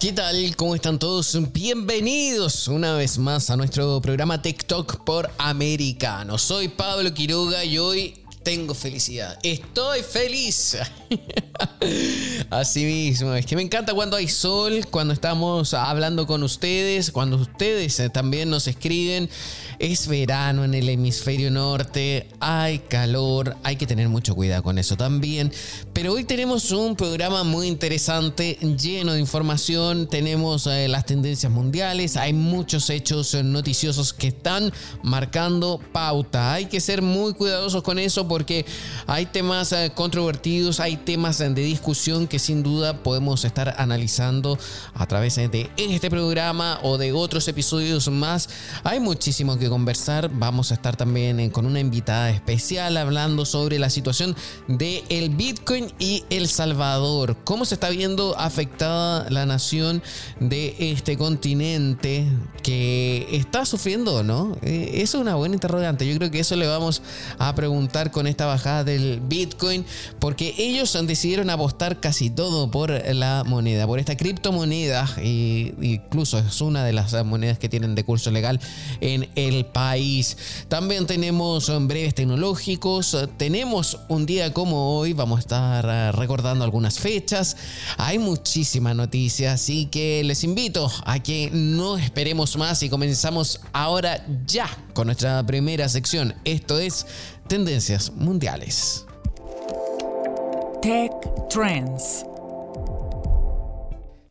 ¿Qué tal? ¿Cómo están todos? Bienvenidos una vez más a nuestro programa TikTok por Americano. Soy Pablo Quiroga y hoy tengo felicidad. Estoy feliz. Así mismo, es que me encanta cuando hay sol, cuando estamos hablando con ustedes, cuando ustedes eh, también nos escriben. Es verano en el hemisferio norte, hay calor, hay que tener mucho cuidado con eso también. Pero hoy tenemos un programa muy interesante, lleno de información, tenemos eh, las tendencias mundiales, hay muchos hechos noticiosos que están marcando pauta. Hay que ser muy cuidadosos con eso porque hay temas eh, controvertidos, hay temas de discusión que sin duda podemos estar analizando a través de este programa o de otros episodios más. Hay muchísimo que conversar. Vamos a estar también eh, con una invitada especial hablando sobre la situación del el Bitcoin y El Salvador. ¿Cómo se está viendo afectada la nación de este continente que está sufriendo, no? Eh, eso es una buena interrogante. Yo creo que eso le vamos a preguntar con esta bajada del Bitcoin porque ellos decidieron apostar casi todo por la moneda, por esta criptomoneda. E incluso es una de las monedas que tienen de curso legal en el país. También tenemos breves tecnológicos, tenemos un día como hoy, vamos a estar eh, recordando algunas fechas, hay muchísimas noticias, así que les invito a que no esperemos más y comenzamos ahora ya con nuestra primera sección. Esto es Tendencias Mundiales. Tech Trends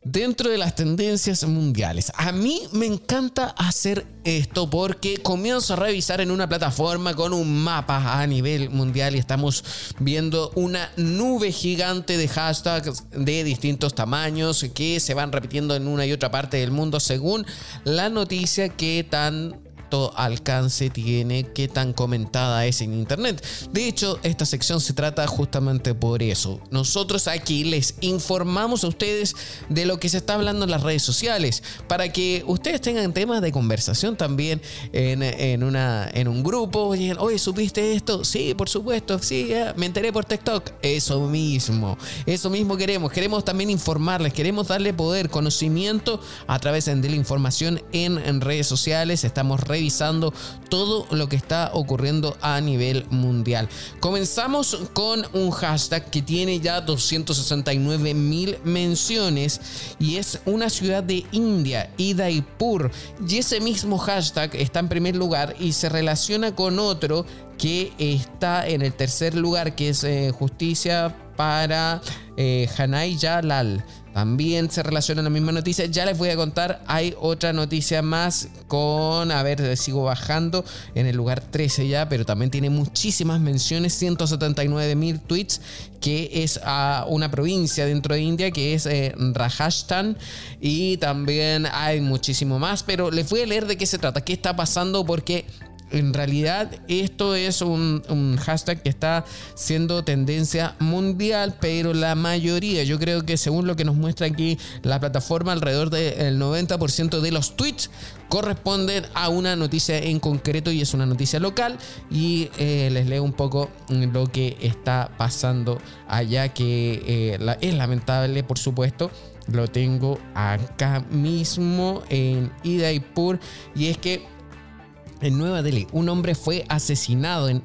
dentro de las tendencias mundiales. A mí me encanta hacer esto porque comienzo a revisar en una plataforma con un mapa a nivel mundial y estamos viendo una nube gigante de hashtags de distintos tamaños que se van repitiendo en una y otra parte del mundo según la noticia que tan alcance tiene, qué tan comentada es en Internet. De hecho, esta sección se trata justamente por eso. Nosotros aquí les informamos a ustedes de lo que se está hablando en las redes sociales, para que ustedes tengan temas de conversación también en, una, en un grupo. Oye, ¿supiste esto? Sí, por supuesto, sí, me enteré por TikTok. Eso mismo, eso mismo queremos. Queremos también informarles, queremos darle poder, conocimiento a través de la información en, en redes sociales. Estamos re revisando todo lo que está ocurriendo a nivel mundial. Comenzamos con un hashtag que tiene ya 269 mil menciones y es una ciudad de India, Idaipur. Y ese mismo hashtag está en primer lugar y se relaciona con otro que está en el tercer lugar, que es eh, justicia para eh, Jalal. También se relaciona la misma noticia. Ya les voy a contar, hay otra noticia más con, a ver, sigo bajando en el lugar 13 ya, pero también tiene muchísimas menciones, 179 mil tweets, que es a una provincia dentro de India, que es eh, Rajasthan. Y también hay muchísimo más, pero les voy a leer de qué se trata, qué está pasando, porque en realidad esto es un, hashtag que está siendo tendencia mundial, pero la mayoría, yo creo que según lo que nos muestra aquí la plataforma, alrededor del 90% de los tweets corresponden a una noticia en concreto y es una noticia local. Y eh, les leo un poco lo que está pasando allá que eh, es lamentable por supuesto. Lo tengo acá mismo en Idaipur y es que En Nueva Delhi, un hombre fue asesinado en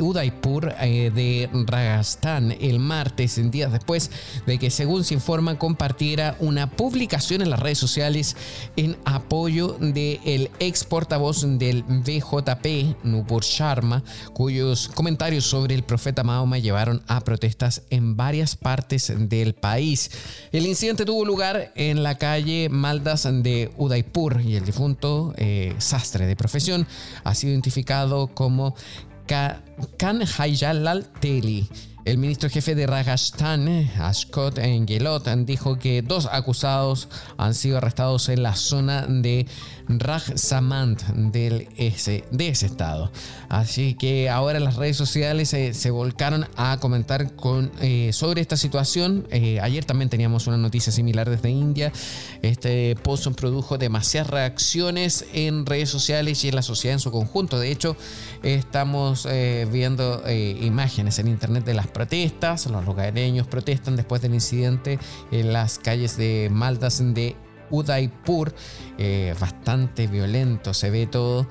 Udaipur eh, de Rajasthan el martes, en días después de que, según se informa, compartiera una publicación en las redes sociales en apoyo del ex portavoz del BJP, Nupur Sharma, cuyos comentarios sobre el profeta Mahoma llevaron a protestas en varias partes del país. El incidente tuvo lugar en la calle Maldas de Udaipur y el difunto eh, sastre de profesión ha sido identificado como Kanhayalal Teli. El ministro jefe de Rajasthan, Ashkot Gelot, dijo que dos acusados han sido arrestados en la zona de Rajsamand del ese, de ese estado. Así que ahora las redes sociales se volcaron a comentar eh, sobre esta situación. Eh, ayer también teníamos una noticia similar desde India. Este post produjo demasiadas reacciones en redes sociales y en la sociedad en su conjunto. De hecho, estamos eh, viendo imágenes en internet de las protestas. Los lugareños protestan después del incidente en las calles de Maldas de Udaipur, eh, bastante violento, se ve todo.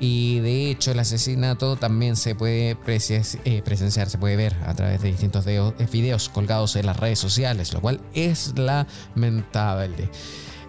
Y de hecho el asesinato también se puede eh, presenciar, se puede ver a través de distintos videos colgados en las redes sociales, lo cual es lamentable.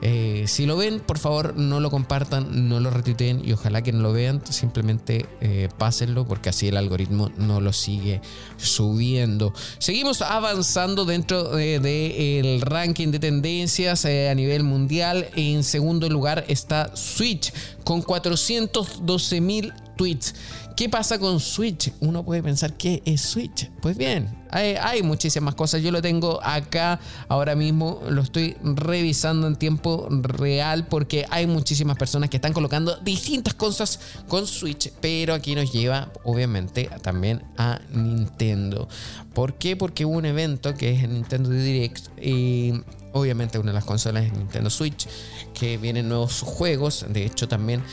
Eh, si lo ven, por favor, no lo compartan, no lo retuiteen y ojalá que no lo vean, simplemente eh, pásenlo porque así el algoritmo no lo sigue subiendo. Seguimos avanzando dentro del de, ranking de tendencias eh, a nivel mundial. En segundo lugar está Switch con 412 mil tweets. ¿Qué pasa con Switch? Uno puede pensar, ¿qué es Switch? Pues bien, hay, muchísimas cosas. Yo lo tengo acá ahora mismo, lo estoy revisando en tiempo real porque hay muchísimas personas que están colocando distintas cosas con Switch, pero aquí nos lleva obviamente también a Nintendo. ¿Por qué? Porque hubo un evento que es el Nintendo Direct y obviamente una de las consolas es Nintendo Switch, que vienen nuevos juegos, de hecho también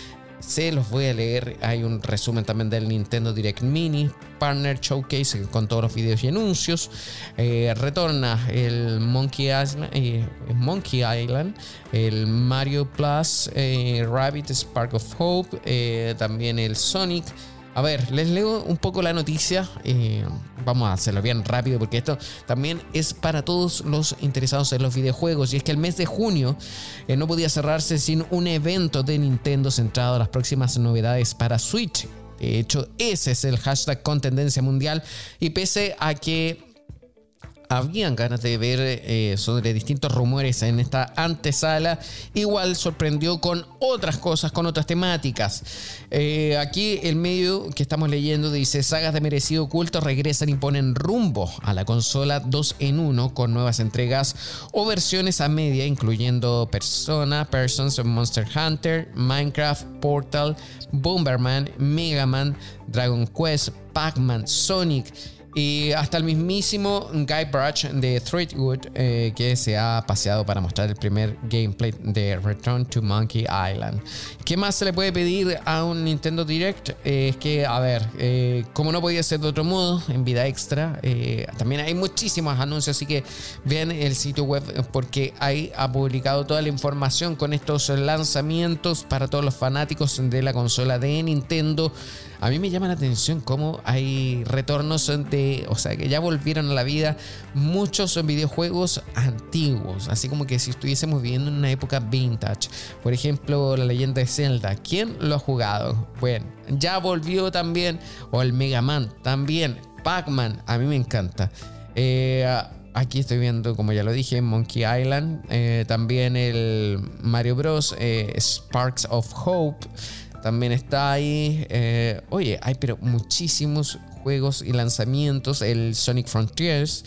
se los voy a leer. Hay un resumen también del Nintendo Direct Mini, Partner Showcase con todos los videos y anuncios. Eh, retorna el Monkey Island, eh, Monkey Island el Mario Plus, eh, Rabbit Spark of Hope, también el Sonic. A ver, les leo un poco la noticia. Eh, vamos a hacerlo bien rápido porque esto también es para todos los interesados en los videojuegos. Y es que el mes de junio eh, no podía cerrarse sin un evento de Nintendo centrado en las próximas novedades para Switch. De hecho, ese es el hashtag con tendencia mundial. Y pese a que habían ganas de ver eh, sobre distintos rumores en esta antesala, igual sorprendió con otras cosas, con otras temáticas. Eh, aquí el medio que estamos leyendo dice, sagas de merecido culto regresan y ponen rumbo a la consola 2 en 1 con nuevas entregas o versiones a media, incluyendo Persona, Persons, Monster Hunter, Minecraft, Portal, Bomberman, Mega Man, Dragon Quest, Pac-Man, Sonic, y hasta el mismísimo Guy Brush de Threadwood, eh, que se ha paseado para mostrar el primer gameplay de Return to Monkey Island. ¿Qué más se le puede pedir a un Nintendo Direct? Eh, es que, a ver, eh, como no podía ser de otro modo, en vida extra, también hay muchísimos anuncios, así que vean el sitio web porque ahí ha publicado toda la información con estos lanzamientos para todos los fanáticos de la consola de Nintendo. A mí me llama la atención cómo hay retornos de, o sea, que ya volvieron a la vida muchos videojuegos antiguos, así como que si estuviésemos viviendo en una época vintage. Por ejemplo, la leyenda de Zelda. ¿Quién lo ha jugado? Bueno, ya volvió también, o el Mega Man también. Pac-Man, a mí me encanta. Eh, aquí estoy viendo, como ya lo dije, Monkey Island. Eh, también el Mario Bros. Eh, Sparks of Hope. También está ahí. Eh, oye, hay pero muchísimos juegos y lanzamientos. El Sonic Frontiers.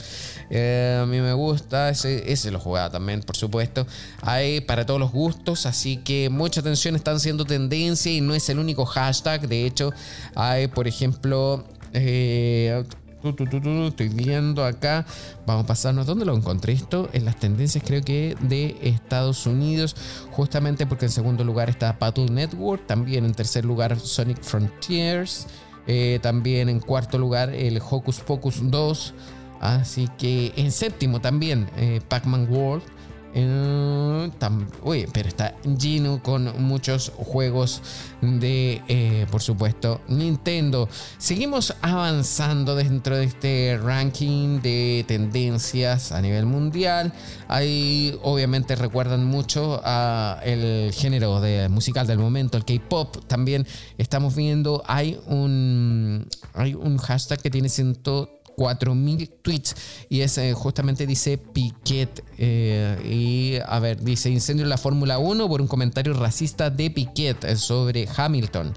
Eh, a mí me gusta. Ese, ese lo jugaba también, por supuesto. Hay para todos los gustos. Así que mucha atención. Están siendo tendencia y no es el único hashtag. De hecho, hay, por ejemplo. Eh, Estoy viendo acá. Vamos a pasarnos. ¿Dónde lo encontré esto? En las tendencias, creo que de Estados Unidos. Justamente porque en segundo lugar está Battle Network. También en tercer lugar Sonic Frontiers. Eh, también en cuarto lugar el Hocus Pocus 2. Así que en séptimo también eh, Pac-Man World. Pero está lleno con muchos juegos de, eh, por supuesto, Nintendo. Seguimos avanzando dentro de este ranking de tendencias a nivel mundial. Ahí obviamente recuerdan mucho a el género de musical del momento, el K-pop. También estamos viendo, hay un, hay un hashtag que tiene 100 4.000 tweets y es eh, justamente dice Piquet eh, y a ver, dice incendio en la Fórmula 1 por un comentario racista de Piquet sobre Hamilton.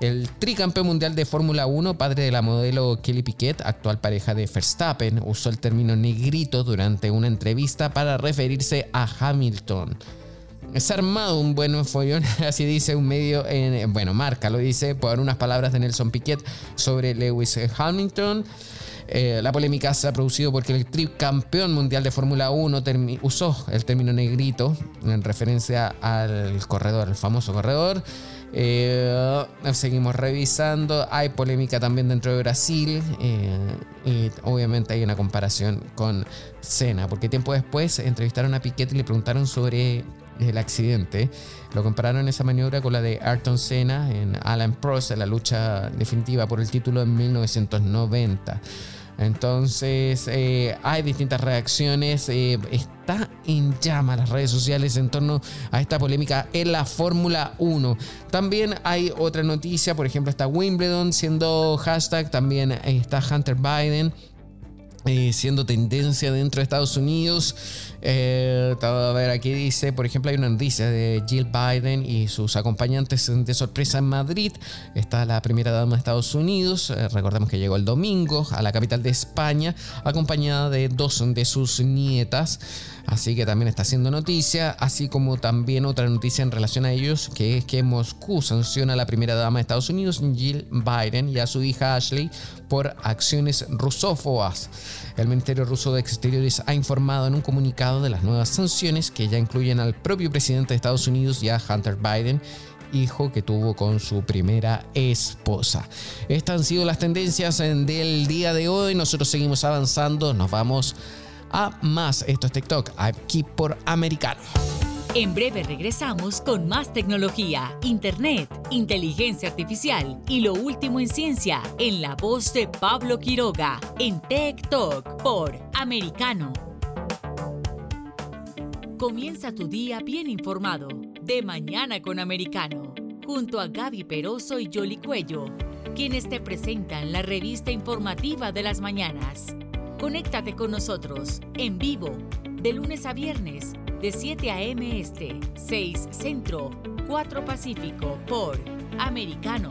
El tricampeón mundial de Fórmula 1, padre de la modelo Kelly Piquet, actual pareja de Verstappen, usó el término negrito durante una entrevista para referirse a Hamilton. Es armado un buen follón, así dice un medio, en, bueno, marca, lo dice por unas palabras de Nelson Piquet sobre Lewis Hamilton. Eh, la polémica se ha producido porque el tricampeón mundial de Fórmula 1 usó el término negrito en referencia al corredor, el famoso corredor. Eh, seguimos revisando. Hay polémica también dentro de Brasil. Eh, y obviamente hay una comparación con Senna. Porque tiempo después entrevistaron a Piquet y le preguntaron sobre el accidente. Lo compararon esa maniobra con la de Ayrton Senna en Alan Prost en la lucha definitiva por el título en 1990. Entonces eh, hay distintas reacciones. Eh, está en llama las redes sociales en torno a esta polémica en la Fórmula 1. También hay otra noticia, por ejemplo está Wimbledon siendo hashtag, también está Hunter Biden. Eh, siendo tendencia dentro de Estados Unidos. Eh, aquí dice, por ejemplo, hay una noticia de Jill Biden y sus acompañantes de sorpresa en Madrid. Está la primera dama de Estados Unidos. Eh, recordemos que llegó el domingo a la capital de España, acompañada de dos de sus nietas. Así que también está haciendo noticia, así como también otra noticia en relación a ellos, que es que Moscú sanciona a la primera dama de Estados Unidos, Jill Biden, y a su hija Ashley por acciones rusófobas. El Ministerio Ruso de Exteriores ha informado en un comunicado de las nuevas sanciones que ya incluyen al propio presidente de Estados Unidos y a Hunter Biden hijo que tuvo con su primera esposa. Estas han sido las tendencias del día de hoy. Nosotros seguimos avanzando. Nos vamos a más. Esto es TikTok, aquí por Americano. En breve regresamos con más tecnología, internet, inteligencia artificial y lo último en ciencia en la voz de Pablo Quiroga en Tech Talk por Americano. Comienza tu día bien informado de mañana con Americano, junto a Gaby Peroso y Jolly Cuello, quienes te presentan la revista informativa de las mañanas. Conéctate con nosotros en vivo de lunes a viernes de 7 a.m. Este, 6 Centro, 4 Pacífico por Americano.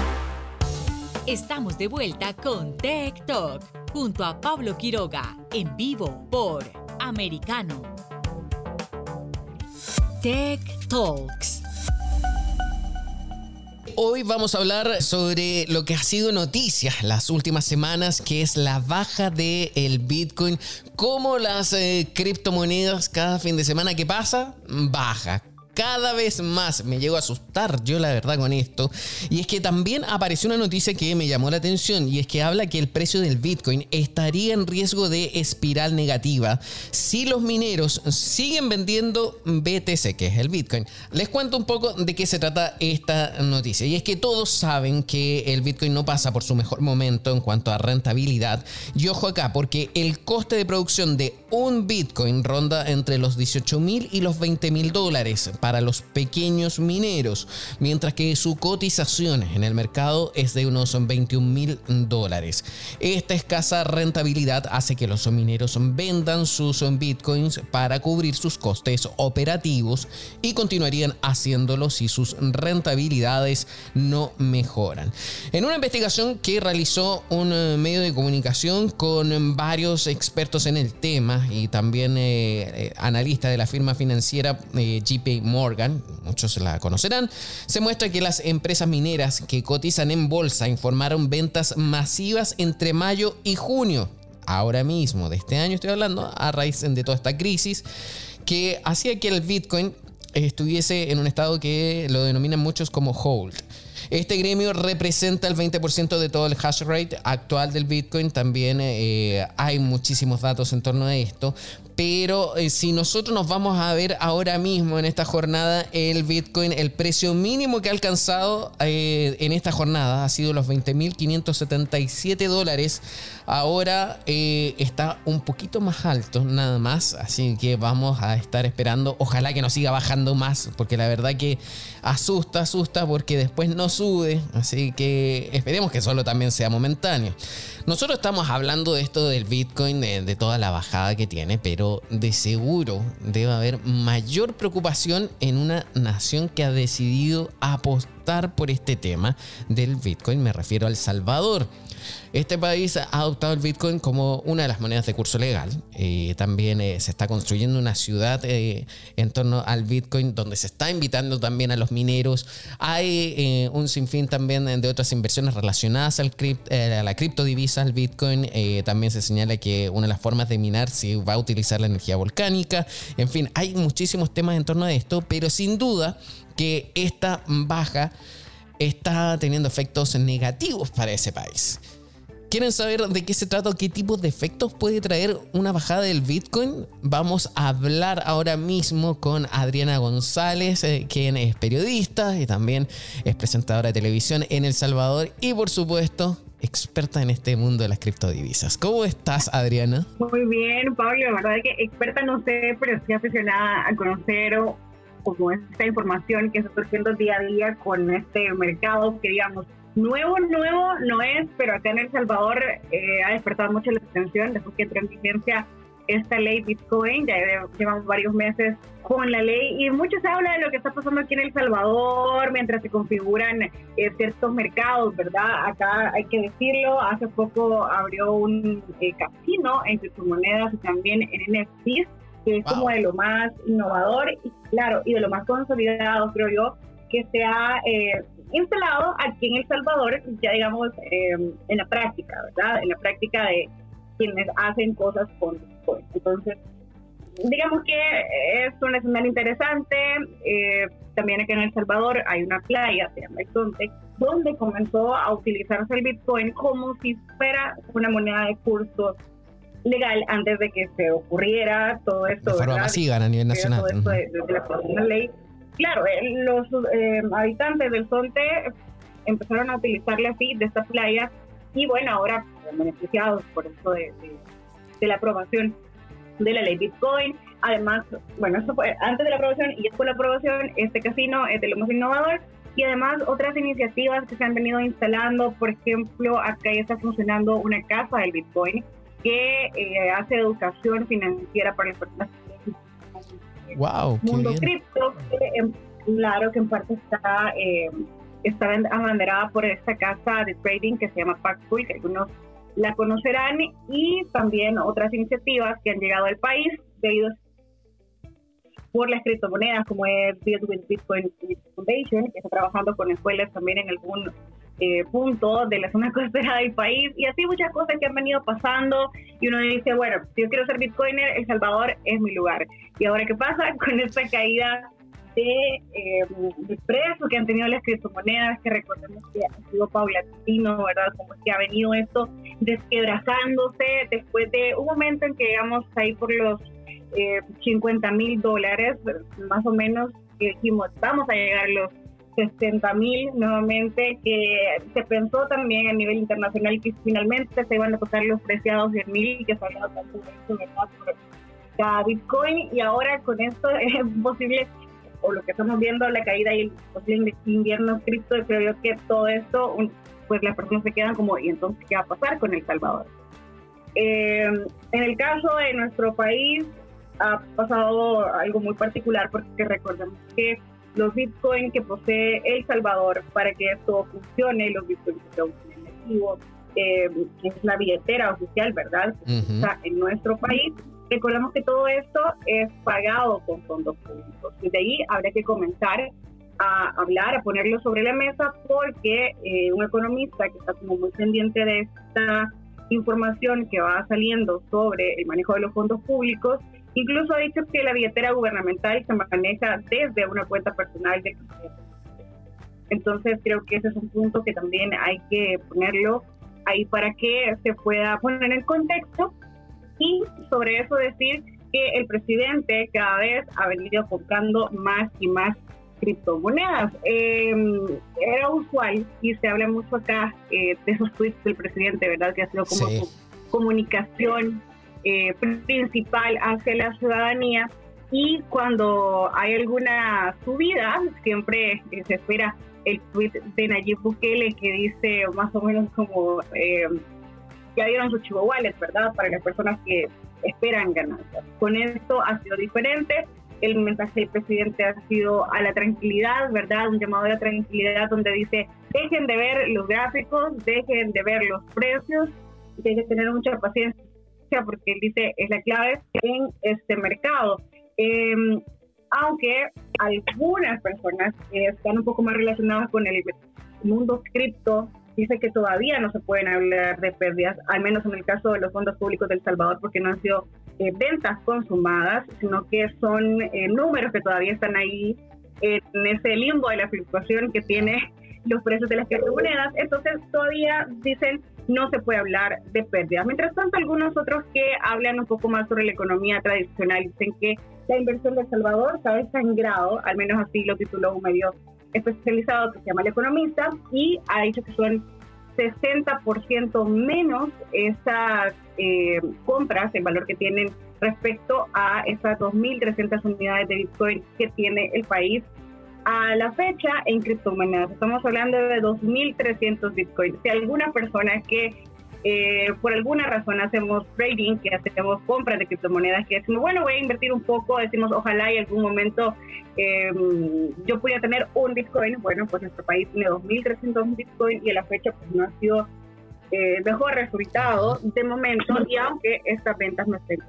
Estamos de vuelta con Tech Talk junto a Pablo Quiroga en vivo por Americano. Tech Talks. Hoy vamos a hablar sobre lo que ha sido noticia las últimas semanas, que es la baja del el Bitcoin. Como las eh, criptomonedas cada fin de semana que pasa, baja cada vez más me llego a asustar yo la verdad con esto. Y es que también apareció una noticia que me llamó la atención y es que habla que el precio del Bitcoin estaría en riesgo de espiral negativa si los mineros siguen vendiendo BTC, que es el Bitcoin. Les cuento un poco de qué se trata esta noticia. Y es que todos saben que el Bitcoin no pasa por su mejor momento en cuanto a rentabilidad. Y ojo acá, porque el coste de producción de un Bitcoin ronda entre los 18 mil y los 20 mil dólares para los pequeños mineros, mientras que su cotización en el mercado es de unos 21 mil dólares. Esta escasa rentabilidad hace que los mineros vendan sus bitcoins para cubrir sus costes operativos y continuarían haciéndolo si sus rentabilidades no mejoran. En una investigación que realizó un eh, medio de comunicación con varios expertos en el tema y también eh, eh, analistas de la firma financiera GP Morgan, muchos la conocerán, se muestra que las empresas mineras que cotizan en bolsa informaron ventas masivas entre mayo y junio. Ahora mismo, de este año estoy hablando, a raíz de toda esta crisis, que hacía que el Bitcoin estuviese en un estado que lo denominan muchos como hold. Este gremio representa el 20% de todo el hash rate actual del Bitcoin. También eh, hay muchísimos datos en torno a esto. Pero eh, si nosotros nos vamos a ver ahora mismo en esta jornada, el Bitcoin, el precio mínimo que ha alcanzado eh, en esta jornada ha sido los 20.577 dólares. Ahora está un poquito más alto, nada más. Así que vamos a estar esperando. Ojalá que no siga bajando más, porque la verdad que asusta, asusta, porque después no sube, así que esperemos que solo también sea momentáneo. Nosotros estamos hablando de esto del Bitcoin, de, toda la bajada que tiene, pero de seguro debe haber mayor preocupación en una nación que ha decidido apostar por este tema del Bitcoin, me refiero al Salvador. Este país ha adoptado el Bitcoin como una de las monedas de curso legal. Eh, también eh, se está construyendo una ciudad eh, en torno al Bitcoin donde se está invitando también a los mineros. Hay un sinfín también de otras inversiones relacionadas al a la criptodivisa, al Bitcoin. también se señala que una de las formas de minar se va a utilizar la energía volcánica. En fin, hay muchísimos temas en torno a esto, pero sin duda que esta baja está teniendo efectos negativos para ese país. ¿Quieren saber de qué se trata o qué tipo de efectos puede traer una bajada del Bitcoin? Vamos a hablar ahora mismo con Adriana González, eh, quien es periodista y también es presentadora de televisión en El Salvador y por supuesto experta en este mundo de las criptodivisas. ¿Cómo estás, Adriana? Muy bien, Pablo. La verdad es que experta no sé, pero estoy aficionada a conocer como esta información que está surgiendo día a día con este mercado que digamos Nuevo, nuevo no es, pero acá en El Salvador eh, ha despertado mucho la atención después que entró en vigencia esta ley Bitcoin. Ya llevamos varios meses con la ley y mucho se habla de lo que está pasando aquí en El Salvador mientras se configuran eh, ciertos mercados, ¿verdad? Acá hay que decirlo, hace poco abrió un eh, casino en criptomonedas y también en NFTs, que es como de lo más innovador y claro, y de lo más consolidado, creo yo, que se ha instalado aquí en El Salvador, ya digamos, em, en la práctica, ¿verdad? En la práctica de quienes hacen cosas con Bitcoin. Entonces, digamos que es un escenario interesante. Eh, también aquí en El Salvador hay una playa, se llama Exonte, donde comenzó a utilizarse el Bitcoin como si fuera una moneda de curso legal antes de que se ocurriera todo esto. De forma masiva a nivel nacional. Todo esto de, de la ley claro, eh, los eh, habitantes del Sonte empezaron a utilizarle así, de esta playa, y bueno, ahora beneficiados por eso de, la aprobación de la ley Bitcoin. Además, bueno, eso fue antes de la aprobación y después de la aprobación, este casino es de lo más innovador. Y además otras iniciativas que se han venido instalando, por ejemplo, acá ya está funcionando una casa del Bitcoin que eh, hace educación financiera para las personas wow, mundo cripto, claro que en parte está, eh, está abanderada por esta casa de trading que se llama Paxful, que algunos la conocerán, y también otras iniciativas que han llegado al país debido por las criptomonedas, como es Bitcoin Foundation, que está trabajando con escuelas también en algún eh, punto de la zona costera del país, y así muchas cosas que han venido pasando, y uno dice, bueno, si yo quiero ser Bitcoiner, El Salvador es mi lugar. Y ahora, ¿qué pasa con esta caída de, eh, de precio que han tenido las criptomonedas, que recordemos que ha sido paulatino, ¿verdad? Como que ha venido esto desquebrazándose después de un momento en que llegamos ahí por los eh, 50 mil dólares, más o menos, dijimos, vamos a llegar a los 60 mil nuevamente, que se pensó también a nivel internacional que finalmente se iban a tocar los preciados 10 mil, que se había. Por cada Bitcoin, y ahora con esto es posible o lo que estamos viendo, la caída y el posible invierno cripto, creo yo que todo esto, pues las personas se quedan como, ¿y entonces qué va a pasar con El Salvador? Eh, en el caso de nuestro país, ha pasado algo muy particular porque recordemos que los bitcoins que posee El Salvador para que esto funcione, los bitcoins que son efectivos, eh, es la billetera oficial, ¿verdad? en nuestro país. Recordemos que todo esto es pagado con fondos públicos. Y de ahí habrá que comenzar a hablar, a ponerlo sobre la mesa, porque eh, un economista que está como muy pendiente de esta información que va saliendo sobre el manejo de los fondos públicos, incluso ha dicho que la billetera gubernamental se maneja desde una cuenta personal de entonces creo que ese es un punto que también hay que ponerlo ahí para que se pueda poner en contexto y sobre eso decir que el presidente cada vez ha venido comprando más y más criptomonedas. Em, era usual y se habla mucho acá eh, de esos tweets del presidente, ¿verdad? Que ha sido como su comunicación eh, principal hacia la ciudadanía. Y cuando hay alguna subida, siempre eh, se espera el tweet de Nayib Bukele que dice más o menos como em, ya dieron su chivo wallet, ¿verdad? Para las personas que esperan ganancias. Con esto ha sido diferente. El mensaje del presidente ha sido a la tranquilidad, ¿verdad? Un llamado a la tranquilidad donde dice, dejen de ver los gráficos, dejen de ver los precios, dejen de tener mucha paciencia porque él dice, es la clave en este mercado. Em, aunque algunas personas que están un poco más relacionadas con el mundo cripto dice que todavía no se pueden hablar de pérdidas, al menos en el caso de los fondos públicos del Salvador, porque no han sido eh, ventas consumadas, sino que son eh, números que todavía están ahí en ese limbo de la fluctuación que tiene los precios de las criptomonedas. Entonces todavía dicen no se puede hablar de pérdidas. Mientras tanto, algunos otros que hablan un poco más sobre la economía tradicional dicen que la inversión del Salvador se ha sangrado, al menos así lo tituló un medio especializado que se llama El Economista y ha dicho que son 60% menos esas eh, compras, el valor que tienen respecto a esas 2.300 unidades de Bitcoin que tiene el país a la fecha en criptomonedas. Estamos hablando de 2.300 Bitcoins. Si alguna persona que eh, por alguna razón hacemos trading, que hacemos compras de criptomonedas, que decimos, bueno, voy a invertir un poco, decimos, ojalá en algún momento em, yo pudiera tener un Bitcoin. Bueno, pues nuestro país tiene 2.300 Bitcoin y a la fecha pues no ha sido eh, mejor resultado de momento y aunque estas ventas no estén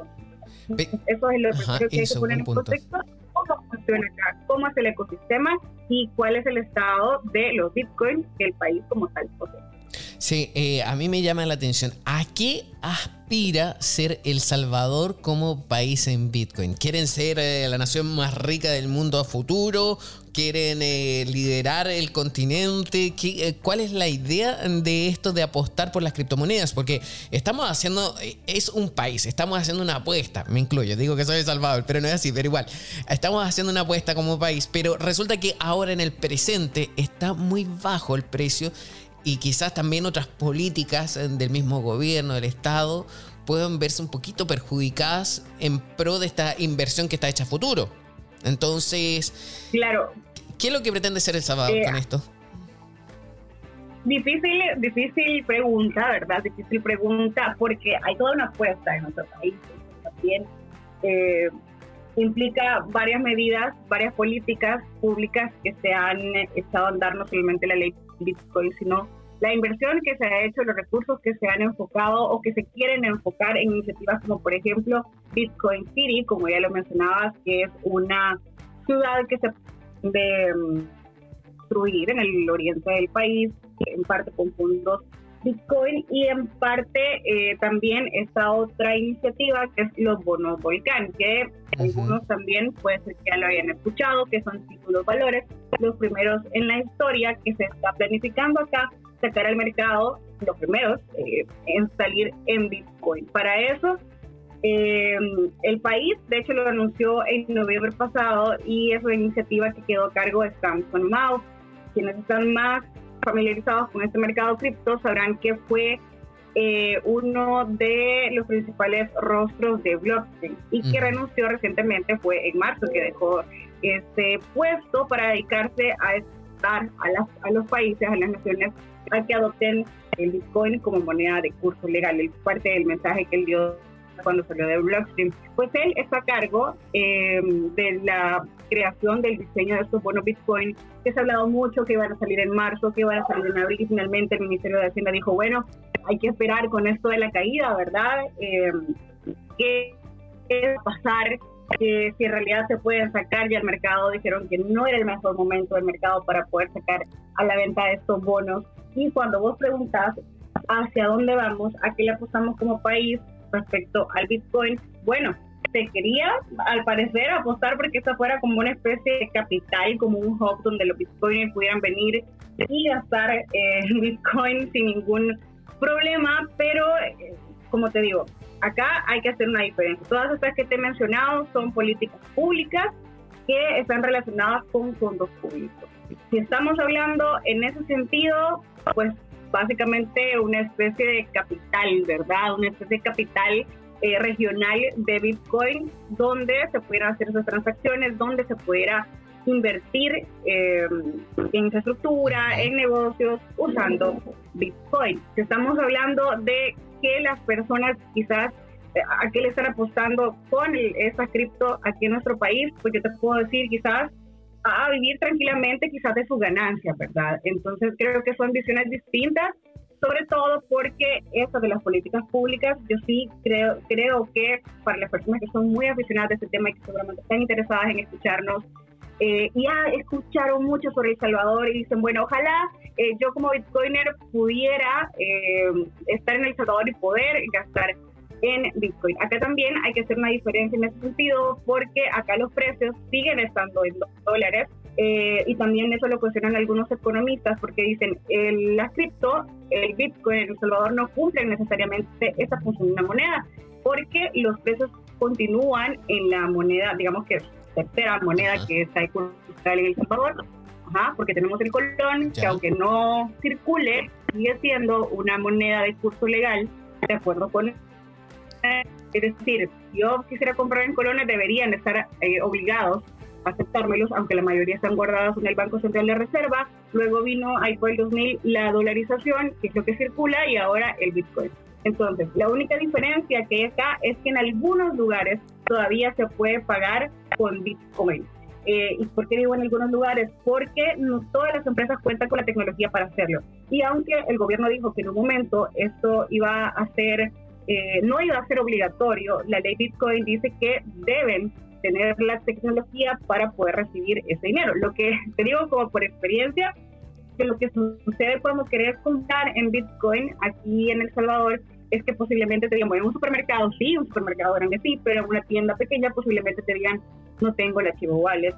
Eso es lo que hay que poner en contexto. ¿Cómo funciona acá? ¿Cómo es el ecosistema? Y cuál es el estado de los bitcoins que el país como tal posee. Sí, eh, a mí me llama la atención. ¿A qué aspira ser El Salvador como país en Bitcoin? ¿Quieren ser eh, la nación más rica del mundo a futuro? ¿Quieren eh, liderar el continente? ¿Cuál es la idea de esto de apostar por las criptomonedas? Porque estamos haciendo, es un país, estamos haciendo una apuesta, me incluyo, digo que soy El Salvador, pero no es así, pero igual, estamos haciendo una apuesta como país, pero resulta que ahora en el presente está muy bajo el precio y quizás también otras políticas eh, del mismo gobierno, del Estado, puedan verse un poquito perjudicadas en pro de esta inversión que está hecha a futuro. Entonces, claro. ¿qué es lo que pretende ser El Salvador con esto? Difícil, difícil pregunta, ¿verdad? Difícil pregunta porque hay toda una apuesta en nuestro país. También eh, implica varias medidas, varias políticas públicas que se han echado a andar no solamente la ley Bitcoin, sino la inversión que se ha hecho, los recursos que se han enfocado o que se quieren enfocar en iniciativas como por ejemplo Bitcoin City, como ya lo mencionabas, que es una ciudad que se de mm, construir en el oriente del país, en parte con fondos Bitcoin y en parte eh, también esta otra iniciativa que es los bonos volcán, que algunos también que ya lo hayan escuchado, que son títulos valores, los primeros en la historia que se está planificando acá sacar al mercado, los primeros eh, en salir en Bitcoin. Para eso, eh, el país, de hecho, lo anunció en noviembre pasado y es una iniciativa que quedó a cargo de Samsung Mouse. Quienes están más familiarizados con este mercado cripto sabrán que fue eh, uno de los principales rostros de blockchain y que renunció recientemente fue en marzo que dejó este puesto para dedicarse a estar a, a los países, a las naciones a que adopten el Bitcoin como moneda de curso legal. Es parte del mensaje que él dio cuando salió de Blockstream. Pues él está a cargo em, de la creación del diseño de estos bonos Bitcoin, que se ha hablado mucho que iban a salir en marzo, que iban a salir en abril, y finalmente el Ministerio de Hacienda dijo, bueno, hay que esperar con esto de la caída, ¿verdad? Eh, ¿Qué va a pasar? que si en realidad se pueden sacar ya al mercado, dijeron que no era el mejor momento del mercado para poder sacar a la venta estos bonos. Y cuando vos preguntas hacia dónde vamos, a qué le apostamos como país, respecto al Bitcoin, bueno, se quería al parecer apostar porque esta fuera como una especie de capital, como un hub donde los bitcoiners pudieran venir y gastar eh, bitcoin sin ningún problema, pero eh, como te digo, acá hay que hacer una diferencia. Todas estas que te he mencionado son políticas públicas que están relacionadas con fondos públicos. Si estamos hablando en ese sentido, pues básicamente una especie de capital, ¿verdad? Una especie de capital eh, regional de Bitcoin donde se pudieran hacer esas transacciones, donde se pudiera invertir eh, en infraestructura, en negocios usando Bitcoin. Estamos hablando de que las personas quizás eh, a qué le están apostando con esa cripto aquí en nuestro país, pues yo te puedo decir quizás a vivir tranquilamente quizás de su ganancia, ¿verdad? Entonces creo que son visiones distintas, sobre todo porque eso de las políticas públicas, yo sí creo, creo que para las personas que son muy aficionadas de este tema y que seguramente están interesadas en escucharnos, eh, ya escucharon mucho sobre El Salvador y dicen, bueno, ojalá eh, yo como bitcoiner pudiera eh, estar en El Salvador y poder gastar en Bitcoin. Acá también hay que hacer una diferencia en ese sentido porque acá los precios siguen estando en dólares eh, y también eso lo cuestionan algunos economistas porque dicen el, la cripto, el Bitcoin en El Salvador no cumple necesariamente esa función de una moneda porque los precios continúan en la moneda, digamos que tercera moneda que está en El Salvador, Ajá, porque tenemos el colón, que aunque no circule, sigue siendo una moneda de curso legal, de acuerdo con es decir, yo quisiera comprar en colones, deberían estar eh, obligados a aceptármelos, aunque la mayoría están guardados en el Banco Central de Reserva. Luego vino ahí por el 2000 la dolarización, que es lo que circula, y ahora el Bitcoin. Entonces, la única diferencia que hay acá es que en algunos lugares todavía se puede pagar con Bitcoin. Eh, ¿Y por qué digo en algunos lugares? Porque no todas las empresas cuentan con la tecnología para hacerlo. Y aunque el gobierno dijo que en un momento esto iba a ser eh, no iba a ser obligatorio. La ley Bitcoin dice que deben tener la tecnología para poder recibir ese dinero. Lo que te digo como por experiencia, que lo que sucede cuando querés comprar en Bitcoin aquí en El Salvador es que posiblemente te digan, bueno, en un supermercado sí, un supermercado grande sí, pero en una tienda pequeña posiblemente te digan, no tengo el archivo wallet.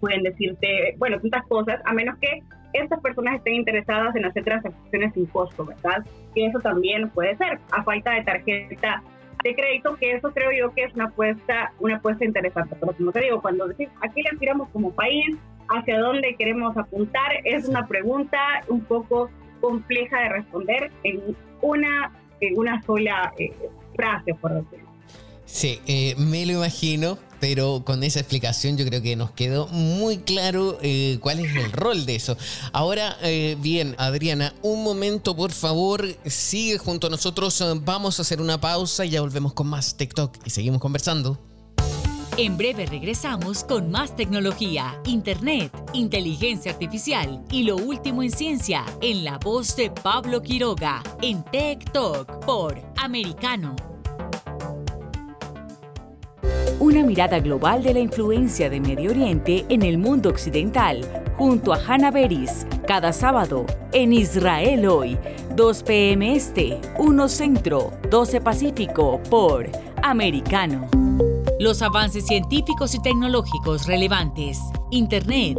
Pueden decirte, bueno, tantas cosas, a menos que estas personas estén interesadas en hacer transacciones sin costo, ¿verdad? Y eso también puede ser, a falta de tarjeta de crédito, que eso creo yo que es una apuesta, una apuesta interesante. Pero como te digo, cuando decimos, aquí le aspiramos como país, hacia dónde queremos apuntar, es una pregunta un poco compleja de responder en una, en una sola eh, frase, por decirlo. Sí, eh, me lo imagino, pero con esa explicación yo creo que nos quedó muy claro eh, cuál es el rol de eso. Ahora, eh, bien, Adriana, un momento por favor, sigue junto a nosotros, vamos a hacer una pausa y ya volvemos con más TikTok y seguimos conversando. En breve regresamos con más tecnología, internet, inteligencia artificial y lo último en ciencia en la voz de Pablo Quiroga en Tech Talk por Americano. Una mirada global de la influencia de Medio Oriente en el mundo occidental, junto a Hannah Beris, cada sábado en Israel hoy, 2 p.m. Este, 1 Centro, 12 Pacífico, por Americano. Los avances científicos y tecnológicos relevantes, Internet,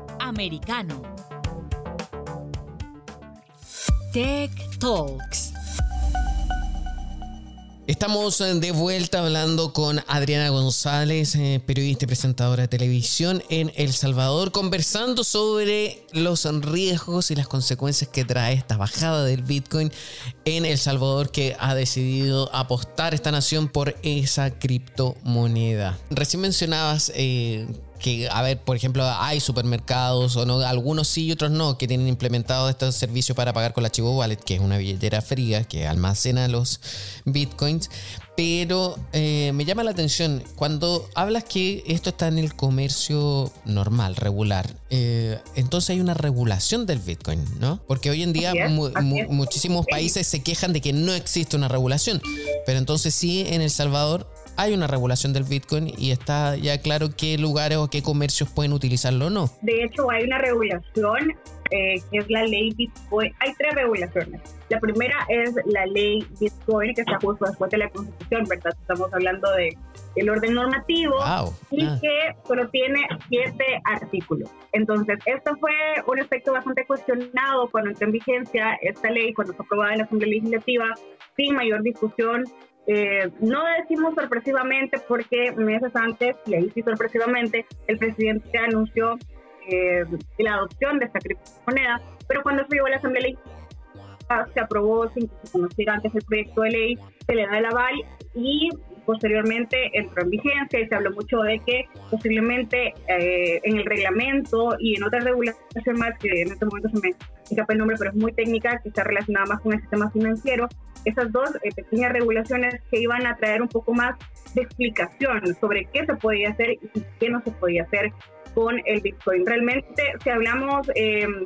Americano. Tech Talks. Estamos eh, de vuelta hablando con Adriana González, eh, periodista y presentadora de televisión en El Salvador, conversando sobre los riesgos y las consecuencias que trae esta bajada del Bitcoin en El Salvador que ha decidido apostar esta nación por esa criptomoneda. Recién mencionabas eh, que, a ver, por ejemplo, hay supermercados o no, algunos sí y otros no, que tienen implementado este servicio para pagar con la Chivo Wallet, que es una billetera fría que almacena los bitcoins. Pero eh, me llama la atención cuando hablas que esto está en el comercio normal, regular. Eh, entonces hay una regulación del Bitcoin, ¿no? Porque hoy en día muchísimos países se quejan de que no existe una regulación. Pero entonces sí, en El Salvador hay una regulación del Bitcoin y está ya claro qué lugares o qué comercios pueden utilizarlo o no. De hecho, hay una regulación eh, que es la ley Bitcoin. Hay tres regulaciones. La primera es la ley Bitcoin, que está justo después de la Constitución, ¿verdad? Estamos hablando de el orden normativo y ah. que solo tiene siete artículos. Entonces, esto fue un aspecto bastante cuestionado cuando entró en vigencia esta ley, cuando fue aprobada en la Asamblea Legislativa, sin mayor discusión eh, no decimos sorpresivamente porque meses antes, y ahí sí sorpresivamente, el presidente anunció eh, la adopción de esta criptomoneda, pero cuando se llegó a la Asamblea se aprobó sin que se conociera antes el proyecto de ley, se le da el aval y posteriormente entró en vigencia y se habló mucho de que posiblemente eh, en el reglamento y en otra regulación más, que en este momento se me escapa el nombre, pero es muy técnica, que está relacionada más con el sistema financiero, esas dos eh, pequeñas regulaciones que iban a traer un poco más de explicación sobre qué se podía hacer y qué no se podía hacer con el Bitcoin. Realmente, si hablamos em,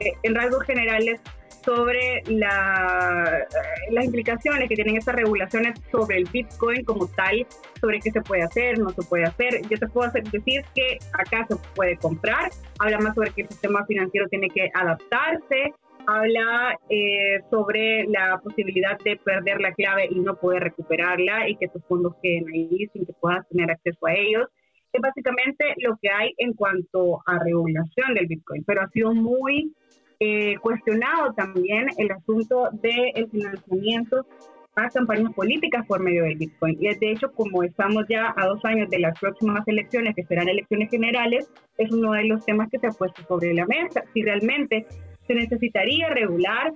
eh, en rasgos generales, sobre la, las implicaciones que tienen estas regulaciones sobre el Bitcoin como tal, sobre qué se puede hacer, no se puede hacer. Yo te puedo decir que acá se puede comprar, habla más sobre que el sistema financiero tiene que adaptarse, habla eh, sobre la posibilidad de perder la clave y no poder recuperarla y que tus fondos queden ahí sin que puedas tener acceso a ellos. Es básicamente lo que hay en cuanto a regulación del Bitcoin, pero ha sido muy eh, cuestionado también el asunto del financiamiento a campañas políticas por medio del Bitcoin. Y de hecho, como estamos ya a dos años de las próximas elecciones, que serán elecciones generales, es uno de los temas que se ha puesto sobre la mesa. Si realmente se necesitaría regular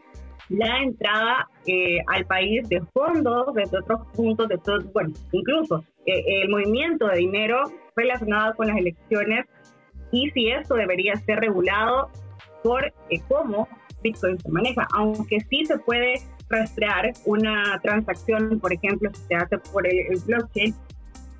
la entrada eh, al país de fondos desde otros puntos, de todo, bueno, incluso eh, el movimiento de dinero relacionado con las elecciones y si esto debería ser regulado por eh, cómo Bitcoin se maneja, aunque sí se puede rastrear una transacción, por ejemplo, si se hace por el blockchain,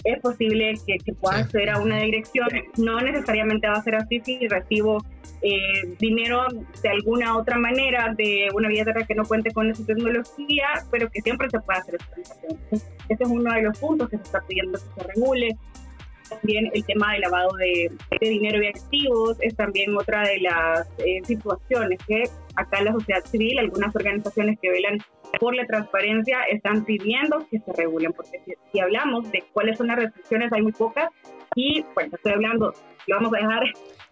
es posible que, que pueda acceder a una dirección. No necesariamente va a ser así si recibo eh, dinero de alguna otra manera de una billetera que no cuente con esa tecnología, pero que siempre se pueda hacer esa transacción. Ese es uno de los puntos que se está pidiendo que se regule. También el tema del lavado de, dinero y activos es también otra de las eh, situaciones que acá en la sociedad civil, algunas organizaciones que velan por la transparencia están pidiendo que se regulen, porque si, hablamos de cuáles son las restricciones, hay muy pocas, y bueno, estoy hablando, lo vamos a dejar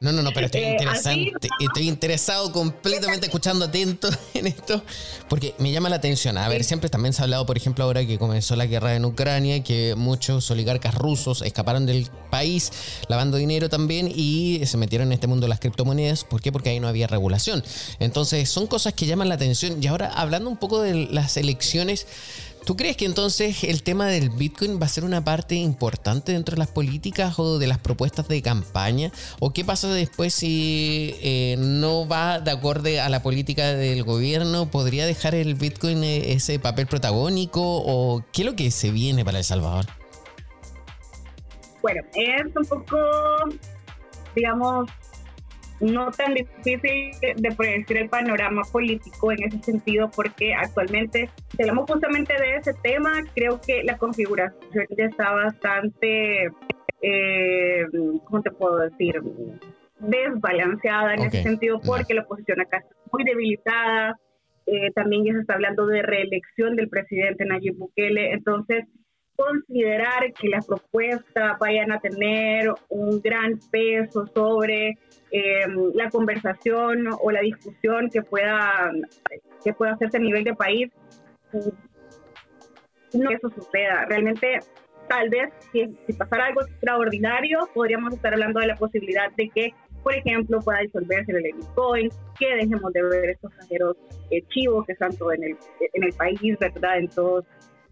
no, no, no, pero estoy eh, interesante, estoy interesado completamente escuchando atento en esto, porque me llama la atención. A ver, siempre también se ha hablado, por ejemplo, ahora que comenzó la guerra en Ucrania, que muchos oligarcas rusos escaparon del país lavando dinero también y se metieron en este mundo de las criptomonedas. ¿Por qué? Porque ahí no había regulación. Entonces, son cosas que llaman la atención. Y ahora, hablando un poco de las elecciones, ¿Tú crees que entonces el tema del Bitcoin va a ser una parte importante dentro de las políticas o de las propuestas de campaña? ¿O qué pasa después si eh, no va de acorde a la política del gobierno? ¿Podría dejar el Bitcoin eh, ese papel protagónico? ¿O qué es lo que se viene para El Salvador? Bueno, es un poco, digamos, no tan difícil de predecir el panorama político en ese sentido, porque actualmente, si hablamos justamente de ese tema, creo que la configuración ya está bastante, eh, ¿cómo te puedo decir? desbalanceada en ese sentido porque la oposición acá está muy debilitada, eh, también ya se está hablando de reelección del presidente Nayib Bukele, entonces considerar que las propuestas vayan a tener un gran peso sobre Em, la conversación o la discusión que pueda, que pueda hacerse a nivel de país, no eso suceda. Realmente, tal vez, si, pasara algo extraordinario, podríamos estar hablando de la posibilidad de que, por ejemplo, pueda disolverse el Bitcoin, que dejemos de ver estos cajeros eh, chivos que están todo en el, en el país, ¿verdad? En todos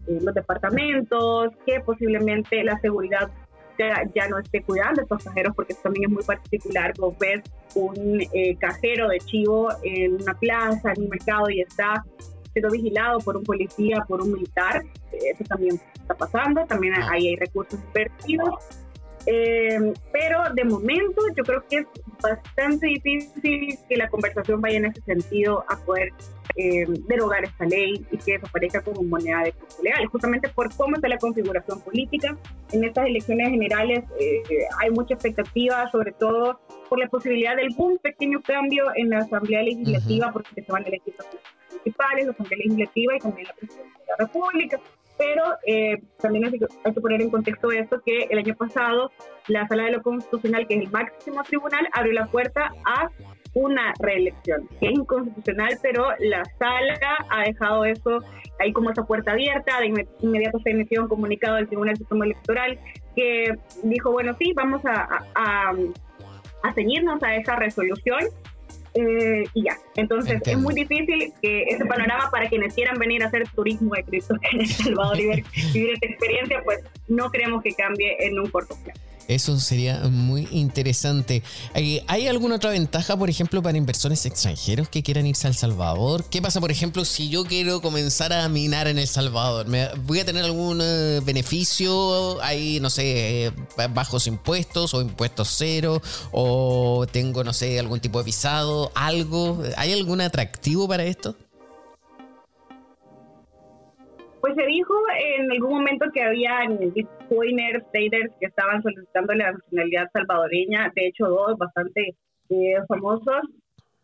eh, los departamentos, que posiblemente la seguridad ya, no esté cuidando estos cajeros porque también es muy particular. Vos ves un eh, cajero de chivo en una plaza, en un mercado y está siendo vigilado por un policía, por un militar. Eso también está pasando. También ah. ahí hay recursos invertidos. Eh, pero de momento yo creo que es bastante difícil que la conversación vaya en ese sentido a poder eh, derogar esta ley y que desaparezca como moneda de curso legal, justamente por cómo está la configuración política. En estas elecciones generales eh, hay mucha expectativa, sobre todo por la posibilidad del un pequeño cambio en la Asamblea Legislativa, porque se van a elegir los municipales, la Asamblea Legislativa y también la Presidencia de la República pero eh, también hay que, poner en contexto esto que el año pasado la Sala de lo Constitucional, que es el máximo tribunal, abrió la puerta a una reelección, que es inconstitucional, pero la sala ha dejado eso ahí como esa puerta abierta, de inmediato se emitió un comunicado del Tribunal Supremo Electoral que dijo, bueno, sí, vamos a, a, a ceñirnos a esa resolución eh, y ya. Entonces es muy difícil que ese panorama para quienes quieran venir a hacer turismo de Cristo en El Salvador y vivir esta experiencia, pues no creemos que cambie en un corto plazo. Eso sería muy interesante. Eh, ¿Hay alguna otra ventaja, por ejemplo, para inversores extranjeros que quieran irse a El Salvador? ¿Qué pasa, por ejemplo, si yo quiero comenzar a minar en El Salvador? ¿Me ¿Voy a tener algún eh, beneficio? ¿Hay, no sé, bajos impuestos o impuestos cero? ¿O tengo, no sé, algún tipo de visado? ¿Algo? ¿Hay algún atractivo para esto? Pues se dijo en algún momento que había bitcoiners, traders que estaban solicitando la nacionalidad salvadoreña, de hecho dos bastante eh, famosos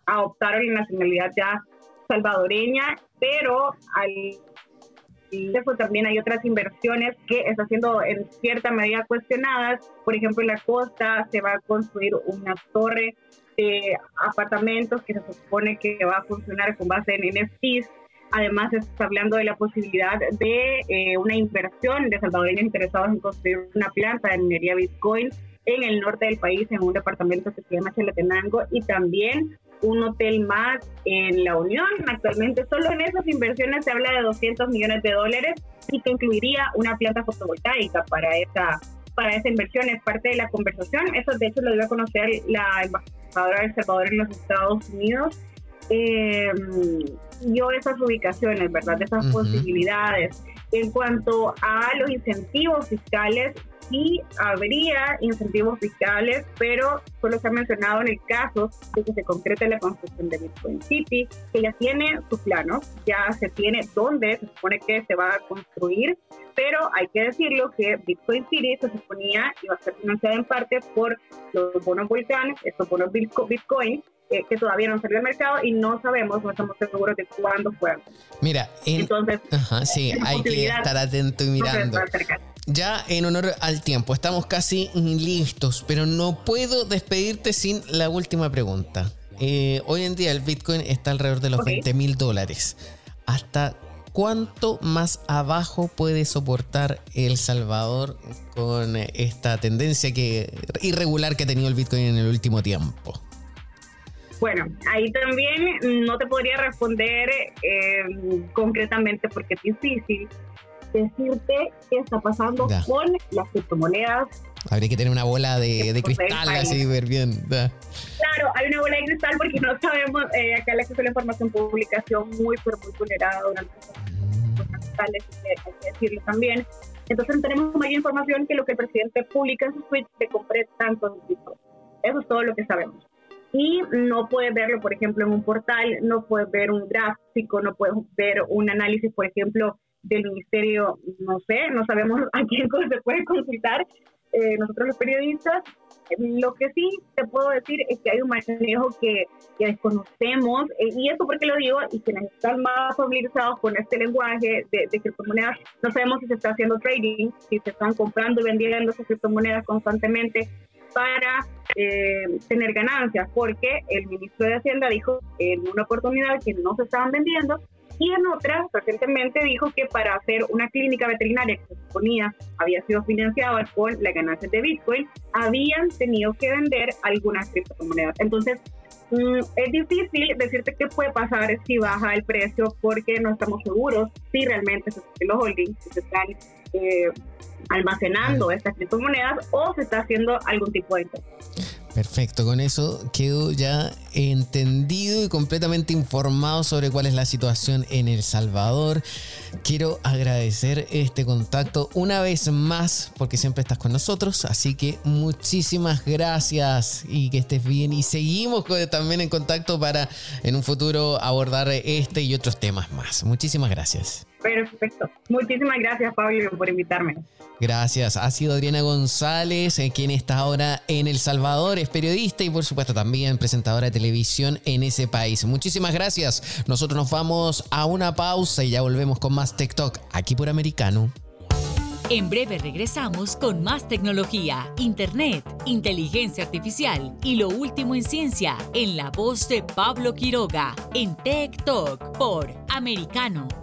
adoptaron la nacionalidad ya salvadoreña, pero al pues también hay otras inversiones que están siendo en cierta medida cuestionadas. Por ejemplo, en la costa se va a construir una torre de apartamentos que se supone que va a funcionar con base en NFTs Además, se está hablando de la posibilidad de eh, una inversión de salvadoreños interesados en construir una planta de minería Bitcoin en el norte del país, en un departamento que se llama Chalatenango, y también un hotel más en la Unión. Actualmente, solo en esas inversiones se habla de 200 millones de dólares y que incluiría una planta fotovoltaica para esa, para esa inversión. Es parte de la conversación. Eso, de hecho, lo dio a conocer la embajadora de Salvador en los Estados Unidos eh, dio esas ubicaciones, ¿verdad? Esas posibilidades. En cuanto a los incentivos fiscales, sí habría incentivos fiscales, pero solo se ha mencionado en el caso de que se concrete la construcción de Bitcoin City, que ya tiene sus planos, ya se tiene dónde se supone que se va a construir, pero hay que decirlo que Bitcoin City se suponía iba a ser financiada en parte por los bonos volcanes, estos bonos Bitcoin, que, todavía no salió al mercado y no sabemos, no estamos seguros de cuándo fue. Mira, entonces, sí, hay que estar atento y mirando. ya en honor al tiempo, estamos casi listos, pero no puedo despedirte sin la última pregunta. Eh, hoy en día el Bitcoin está alrededor de los 20 mil dólares. ¿Hasta cuánto más abajo puede soportar El Salvador con esta tendencia que, irregular que ha tenido el Bitcoin en el último tiempo? Bueno, ahí también no te podría responder eh, concretamente porque es difícil decirte qué está pasando con las criptomonedas. Habría que tener una bola de, cristal así, ver bien. Claro, hay una bola de cristal porque no sabemos, eh, acá el acceso a la información publicación muy, pero muy durante cristales, hay que decirlo también. Entonces tenemos mayor información que lo que el presidente publica en su tweet de compré tantos. Eso es todo lo que sabemos y no puedes verlo, por ejemplo, en un portal, no puedes ver un gráfico, no puedes ver un análisis, por ejemplo, del ministerio, no sé, no sabemos a quién se puede consultar. Eh, nosotros los periodistas, lo que sí te puedo decir es que hay un manejo que, que desconocemos, eh, y eso porque lo digo, y quienes están más familiarizados con este lenguaje de, de, criptomonedas, no sabemos si se está haciendo trading, si se están comprando y vendiendo esas criptomonedas constantemente, para eh, tener ganancias, porque el ministro de Hacienda dijo en una oportunidad que no se estaban vendiendo y en otra recientemente dijo que para hacer una clínica veterinaria que se suponía había sido financiada con las ganancias de Bitcoin, habían tenido que vender algunas criptomonedas. Entonces, mm, es difícil decirte qué puede pasar si baja el precio porque no estamos seguros si realmente los holdings se están eh, almacenando estas criptomonedas o se está haciendo algún tipo de Perfecto, con eso quedo ya entendido y completamente informado sobre cuál es la situación en El Salvador. Quiero agradecer este contacto una vez más porque siempre estás con nosotros, así que muchísimas gracias y que estés bien y seguimos también en contacto para en un futuro abordar este y otros temas más. Muchísimas gracias. Perfecto. Muchísimas gracias, Pablo, por invitarme. Gracias. Ha sido Adriana González, eh, quien está ahora en El Salvador, es periodista y por supuesto también presentadora de televisión en ese país. Muchísimas gracias. Nosotros nos vamos a una pausa y ya volvemos con más TikTok aquí por Americano. En breve regresamos con más tecnología, internet, inteligencia artificial y lo último en ciencia en la voz de Pablo Quiroga en Tech Talk por Americano.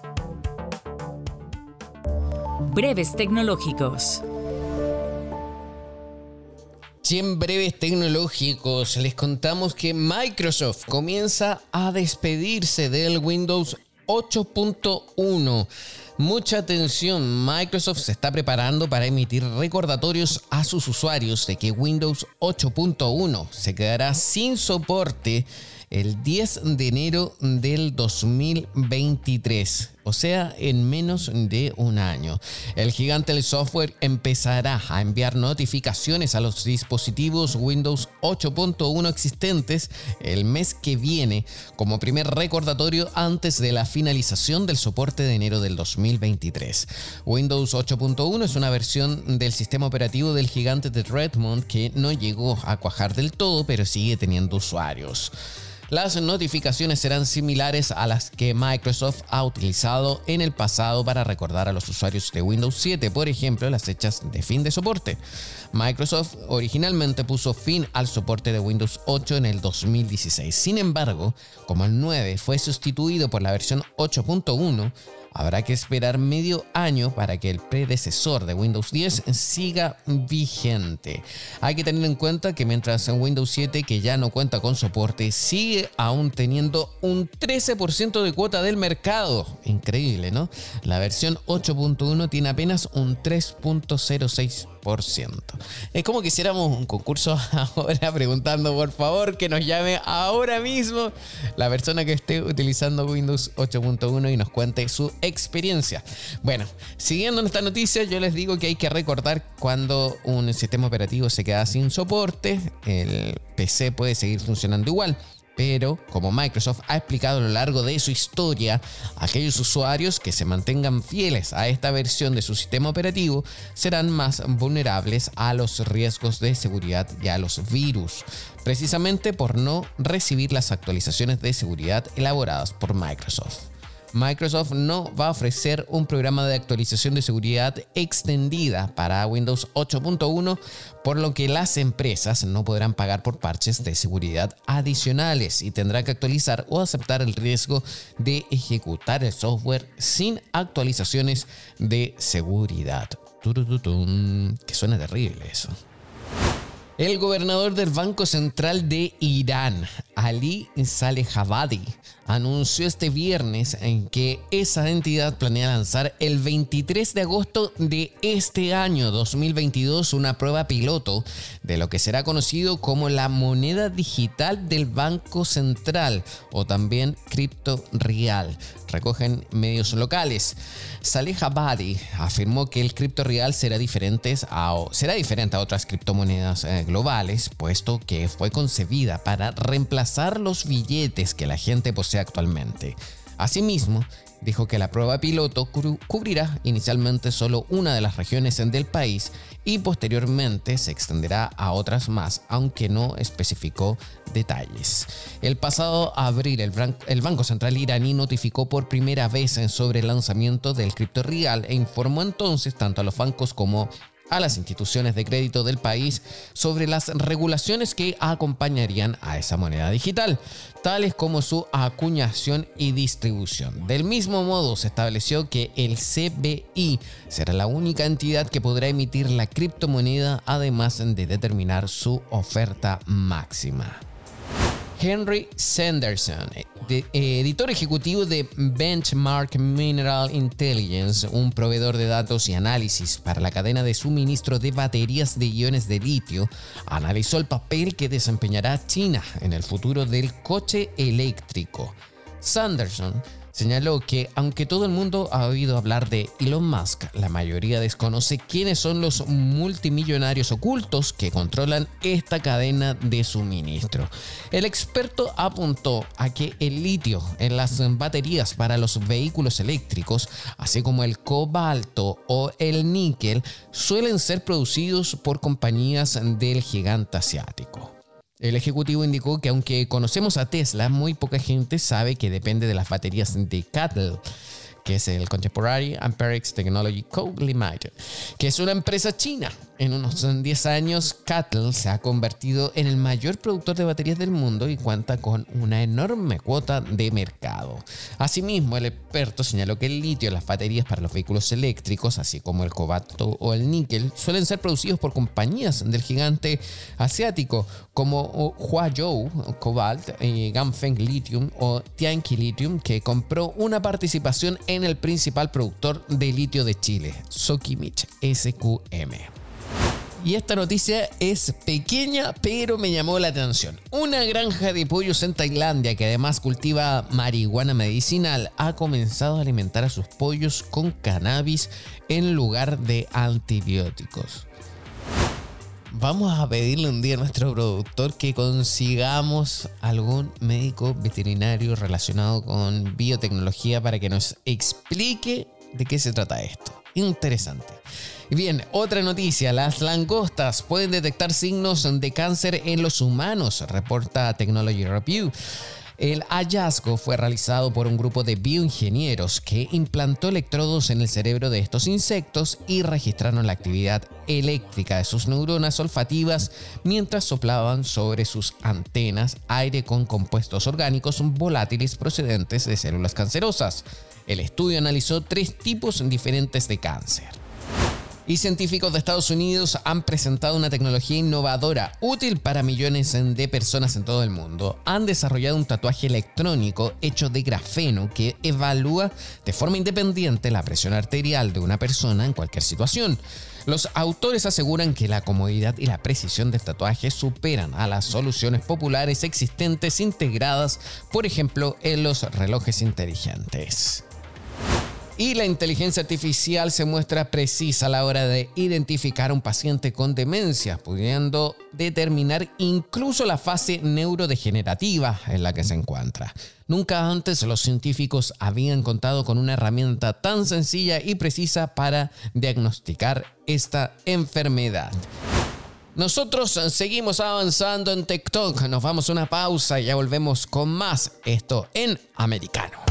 Breves tecnológicos. Y en breves tecnológicos les contamos que Microsoft comienza a despedirse del Windows 8.1. Mucha atención, Microsoft se está preparando para emitir recordatorios a sus usuarios de que Windows 8.1 se quedará sin soporte el 10 de enero del 2023, o sea, en menos de un año. El gigante del software empezará a enviar notificaciones a los dispositivos Windows 8.1 existentes el mes que viene como primer recordatorio antes de la finalización del soporte de enero del 2023. Windows 8.1 es una versión del sistema operativo del gigante de Redmond que no llegó a cuajar del todo, pero sigue teniendo usuarios. Las notificaciones serán similares a las que Microsoft ha utilizado en el pasado para recordar a los usuarios de Windows 7, por ejemplo, las fechas de fin de soporte. Microsoft originalmente puso fin al soporte de Windows 8 en el 2016. Sin embargo, como el 9 fue sustituido por la versión 8.1, habrá que esperar medio año para que el predecesor de Windows 10 siga vigente. Hay que tener en cuenta que mientras en Windows 7, que ya no cuenta con soporte, sigue aún teniendo un 13% de cuota del mercado. Increíble, ¿no? La versión 8.1 tiene apenas un 3.06%. Es como que hiciéramos un concurso ahora preguntando por favor que nos llame ahora mismo la persona que esté utilizando Windows 8.1 y nos cuente su experiencia. Bueno, siguiendo esta noticia, yo les digo que hay que recordar cuando un sistema operativo se queda sin soporte, el PC puede seguir funcionando igual. Pero, como Microsoft ha explicado a lo largo de su historia, aquellos usuarios que se mantengan fieles a esta versión de su sistema operativo serán más vulnerables a los riesgos de seguridad y a los virus, precisamente por no recibir las actualizaciones de seguridad elaboradas por Microsoft. Microsoft no va a ofrecer un programa de actualización de seguridad extendida para Windows 8.1, por lo que las empresas no podrán pagar por parches de seguridad adicionales y tendrán que actualizar o aceptar el riesgo de ejecutar el software sin actualizaciones de seguridad. Que suena terrible eso. El gobernador del Banco Central de Irán, Ali Saleh-Javadi, anunció este viernes en que esa entidad planea lanzar el 23 de agosto de este año 2022 una prueba piloto de lo que será conocido como la moneda digital del Banco Central o también cripto real recogen medios locales. Saleh Abadi afirmó que el cripto real será diferente a, será diferente a otras criptomonedas eh, globales, puesto que fue concebida para reemplazar los billetes que la gente posee actualmente. Asimismo, dijo que la prueba piloto cubrirá inicialmente solo una de las regiones del país y posteriormente se extenderá a otras más, aunque no especificó detalles. El pasado abril, el, Banco Central iraní notificó por primera vez sobre el lanzamiento del cripto real e informó entonces tanto a los bancos como a las instituciones de crédito del país sobre las regulaciones que acompañarían a esa moneda digital, tales como su acuñación y distribución. Del mismo modo, se estableció que el CBI será la única entidad que podrá emitir la criptomoneda, además de determinar su oferta máxima. Henry Sanderson, eh, editor ejecutivo de Benchmark Mineral Intelligence, un proveedor de datos y análisis para la cadena de suministro de baterías de iones de litio, analizó el papel que desempeñará China en el futuro del coche eléctrico. Sanderson Señaló que aunque todo el mundo ha oído hablar de Elon Musk, la mayoría desconoce quiénes son los multimillonarios ocultos que controlan esta cadena de suministro. El experto apuntó a que el litio en las baterías para los vehículos eléctricos, así como el cobalto o el níquel, suelen ser producidos por compañías del gigante asiático. El ejecutivo indicó que aunque conocemos a Tesla, muy poca gente sabe que depende de las baterías de Cattle que es el Contemporary Amperex Technology Co. Limited, que es una empresa china. En unos 10 años, Cattle se ha convertido en el mayor productor de baterías del mundo y cuenta con una enorme cuota de mercado. Asimismo, el experto señaló que el litio en las baterías para los vehículos eléctricos, así como el cobalto o el níquel, suelen ser producidos por compañías del gigante asiático como Huazhou Cobalt, eh, Ganfeng Lithium o Tianqi Lithium, que compró una participación en el principal productor de litio de Chile, Sokimich SQM. Y esta noticia es pequeña, pero me llamó la atención. Una granja de pollos en Tailandia, que además cultiva marihuana medicinal, ha comenzado a alimentar a sus pollos con cannabis en lugar de antibióticos. Vamos a pedirle un día a nuestro productor que consigamos algún médico veterinario relacionado con biotecnología para que nos explique de qué se trata esto. Interesante. Bien, otra noticia, las langostas pueden detectar signos de cáncer en los humanos, reporta Technology Review. El hallazgo fue realizado por un grupo de bioingenieros que implantó electrodos en el cerebro de estos insectos y registraron la actividad eléctrica de sus neuronas olfativas mientras soplaban sobre sus antenas aire con compuestos orgánicos volátiles procedentes de células cancerosas. El estudio analizó tres tipos diferentes de cáncer y científicos de Estados Unidos han presentado una tecnología innovadora útil para millones de personas en todo el mundo. Han desarrollado un tatuaje electrónico hecho de grafeno que evalúa de forma independiente la presión arterial de una persona en cualquier situación. Los autores aseguran que la comodidad y la precisión del tatuaje superan a las soluciones populares existentes integradas, por ejemplo, en los relojes inteligentes y la inteligencia artificial se muestra precisa a la hora de identificar a un paciente con demencia, pudiendo determinar incluso la fase neurodegenerativa en la que se encuentra. Nunca antes los científicos habían contado con una herramienta tan sencilla y precisa para diagnosticar esta enfermedad. Nosotros seguimos avanzando en TikTok, nos vamos a una pausa y ya volvemos con más esto en americano.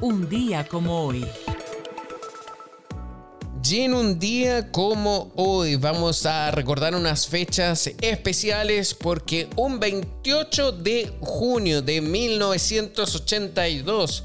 Un día como hoy. Y en un día como hoy vamos a recordar unas fechas especiales porque un 28 de junio de 1982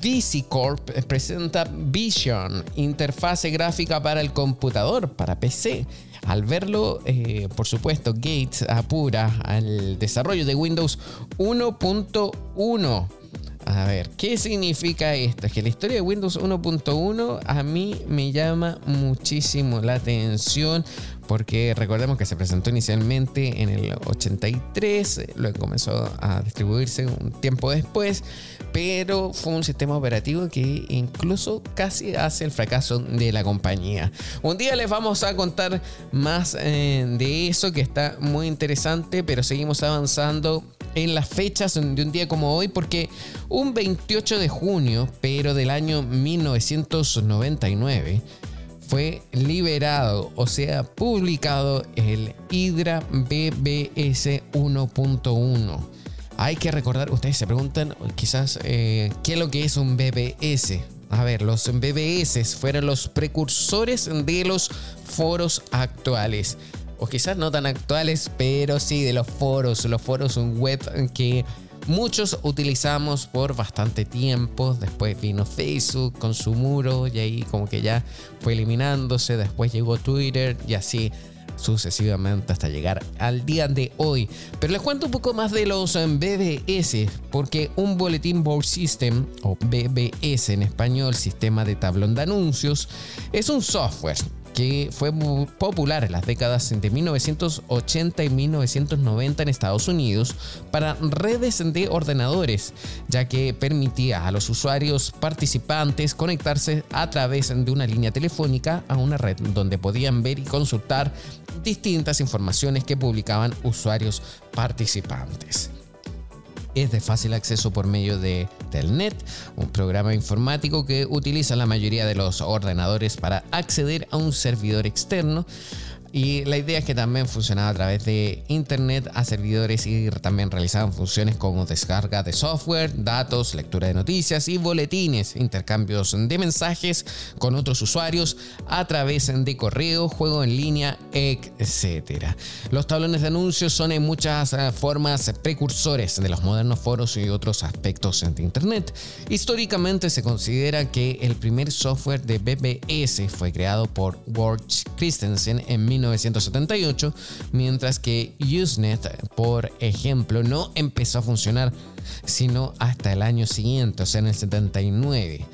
VisiCorp presenta Vision, interfase gráfica para el computador, para PC. Al verlo, eh, por supuesto, Gates apura al desarrollo de Windows 1.1 a ver, ¿qué significa esto? Es que la historia de Windows 1.1 a mí me llama muchísimo la atención porque recordemos que se presentó inicialmente en el 83, luego comenzó a distribuirse un tiempo después, pero fue un sistema operativo que incluso casi hace el fracaso de la compañía. Un día les vamos a contar más eh, de eso que está muy interesante, pero seguimos avanzando en las fechas de un día como hoy porque un 28 de junio, pero del año 1999, fue liberado, o sea, publicado el Hydra BBS 1.1. Hay que recordar, ustedes se preguntan quizás eh, qué es lo que es un BBS. A ver, los BBS fueron los precursores de los foros actuales o quizás no tan actuales, pero sí de los foros, los foros web que muchos utilizamos por bastante tiempo. Después vino Facebook con su muro y ahí como que ya fue eliminándose. Después llegó Twitter y así sucesivamente hasta llegar al día de hoy. Pero les cuento un poco más de los BBS, porque un Bulletin Board System, o BBS en español, sistema de tablón de anuncios, es un software que fue popular en las décadas de 1980 y 1990 en Estados Unidos para redes de ordenadores, ya que permitía a los usuarios participantes conectarse a través de una línea telefónica a una red donde podían ver y consultar distintas informaciones que publicaban usuarios participantes es de fácil acceso por medio de Telnet, un programa informático que utiliza la mayoría de los ordenadores para acceder a un servidor externo y la idea es que también funcionaba a través de internet a servidores y también realizaban funciones como descarga de software, datos, lectura de noticias y boletines, intercambios de mensajes con otros usuarios a través de correo, juego en línea, etc. Los tablones de anuncios son en muchas eh, formas precursores de los modernos foros y otros aspectos de internet. Históricamente se considera que el primer software de BBS fue creado por Ward Christensen en 1978, mientras que Usenet, por ejemplo, no empezó a funcionar sino hasta el año siguiente, o sea, en el 79.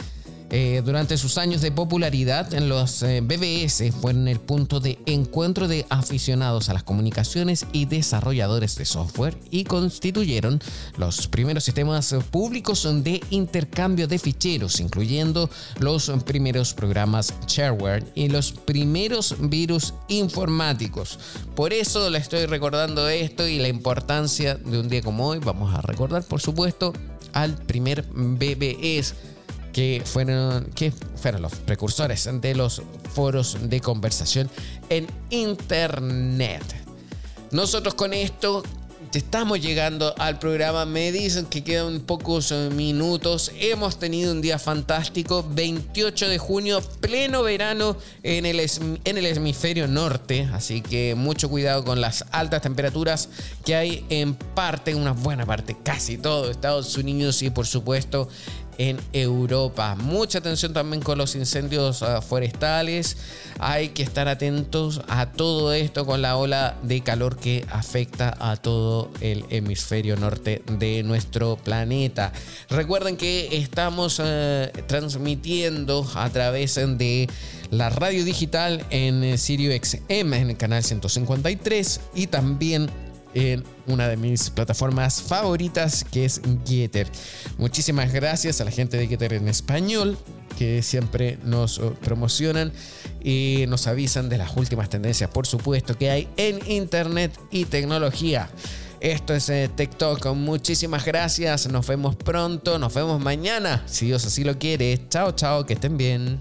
Eh, durante sus años de popularidad, los eh, BBS fueron el punto de encuentro de aficionados a las comunicaciones y desarrolladores de software y constituyeron los primeros sistemas públicos de intercambio de ficheros, incluyendo los primeros programas shareware y los primeros virus informáticos. Por eso le estoy recordando esto y la importancia de un día como hoy. Vamos a recordar, por supuesto, al primer BBS que fueron, que fueron los precursores de los foros de conversación en Internet. Nosotros con esto Estamos llegando al programa. Me dicen que quedan pocos eh, minutos. Hemos tenido un día fantástico. 28 de junio, pleno verano en el, en el hemisferio norte. Así que mucho cuidado con las altas temperaturas que hay en parte, una buena parte, casi todo Estados Unidos y por supuesto en Europa. Mucha atención también con los incendios ah, forestales. Hay que estar atentos a todo esto con la ola de calor que afecta a todo el hemisferio norte de nuestro planeta. Recuerden que estamos ah, transmitiendo a través de la radio digital en Sirio XM en el canal 153 y también en una de mis plataformas favoritas que es Getter. Muchísimas gracias a la gente de Getter en español que siempre nos oh, promocionan y nos avisan de las últimas tendencias, por supuesto, que hay en Internet y tecnología. Esto es eh, TikTok. Muchísimas gracias. Nos vemos pronto. Nos vemos mañana. Si Dios así lo quiere. Chao, chao. Que estén bien.